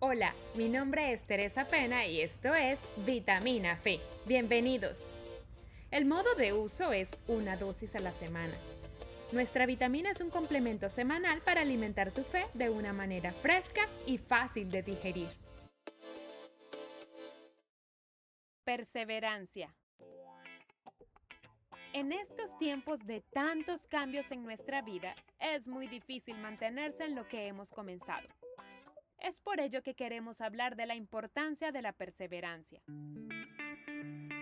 Hola, mi nombre es Teresa Pena y esto es Vitamina Fe. Bienvenidos. El modo de uso es una dosis a la semana. Nuestra vitamina es un complemento semanal para alimentar tu fe de una manera fresca y fácil de digerir. Perseverancia. En estos tiempos de tantos cambios en nuestra vida, es muy difícil mantenerse en lo que hemos comenzado. Es por ello que queremos hablar de la importancia de la perseverancia.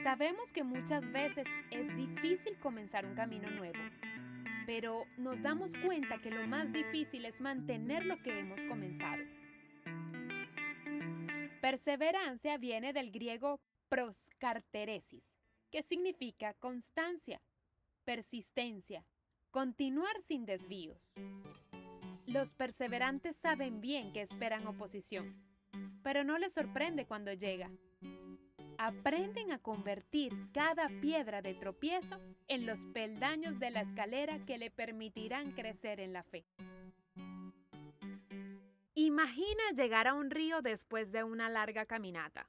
Sabemos que muchas veces es difícil comenzar un camino nuevo, pero nos damos cuenta que lo más difícil es mantener lo que hemos comenzado. Perseverancia viene del griego proscarteresis, que significa constancia, persistencia, continuar sin desvíos. Los perseverantes saben bien que esperan oposición, pero no les sorprende cuando llega. Aprenden a convertir cada piedra de tropiezo en los peldaños de la escalera que le permitirán crecer en la fe. Imagina llegar a un río después de una larga caminata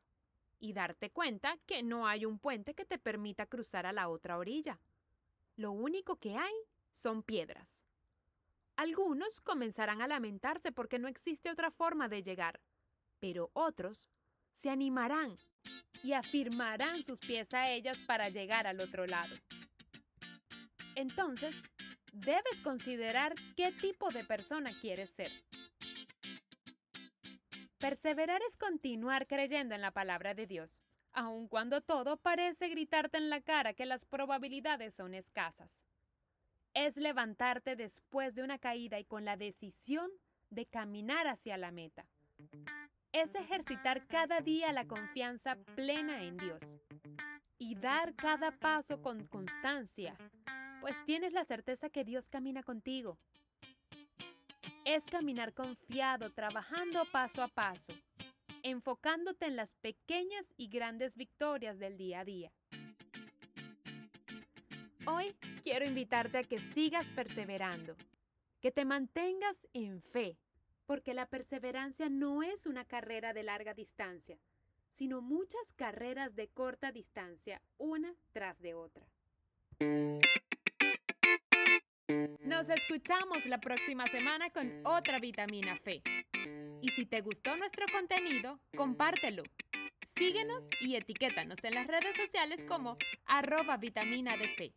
y darte cuenta que no hay un puente que te permita cruzar a la otra orilla. Lo único que hay son piedras. Algunos comenzarán a lamentarse porque no existe otra forma de llegar, pero otros se animarán y afirmarán sus pies a ellas para llegar al otro lado. Entonces, debes considerar qué tipo de persona quieres ser. Perseverar es continuar creyendo en la palabra de Dios, aun cuando todo parece gritarte en la cara que las probabilidades son escasas es levantarte después de una caída y con la decisión de caminar hacia la meta. Es ejercitar cada día la confianza plena en Dios y dar cada paso con constancia, pues tienes la certeza que Dios camina contigo. Es caminar confiado, trabajando paso a paso, enfocándote en las pequeñas y grandes victorias del día a día. Hoy quiero invitarte a que sigas perseverando, que te mantengas en fe, porque la perseverancia no es una carrera de larga distancia, sino muchas carreras de corta distancia, una tras de otra. Nos escuchamos la próxima semana con otra vitamina fe. Y si te gustó nuestro contenido, compártelo. Síguenos y etiquétanos en las redes sociales como arroba vitamina de fe.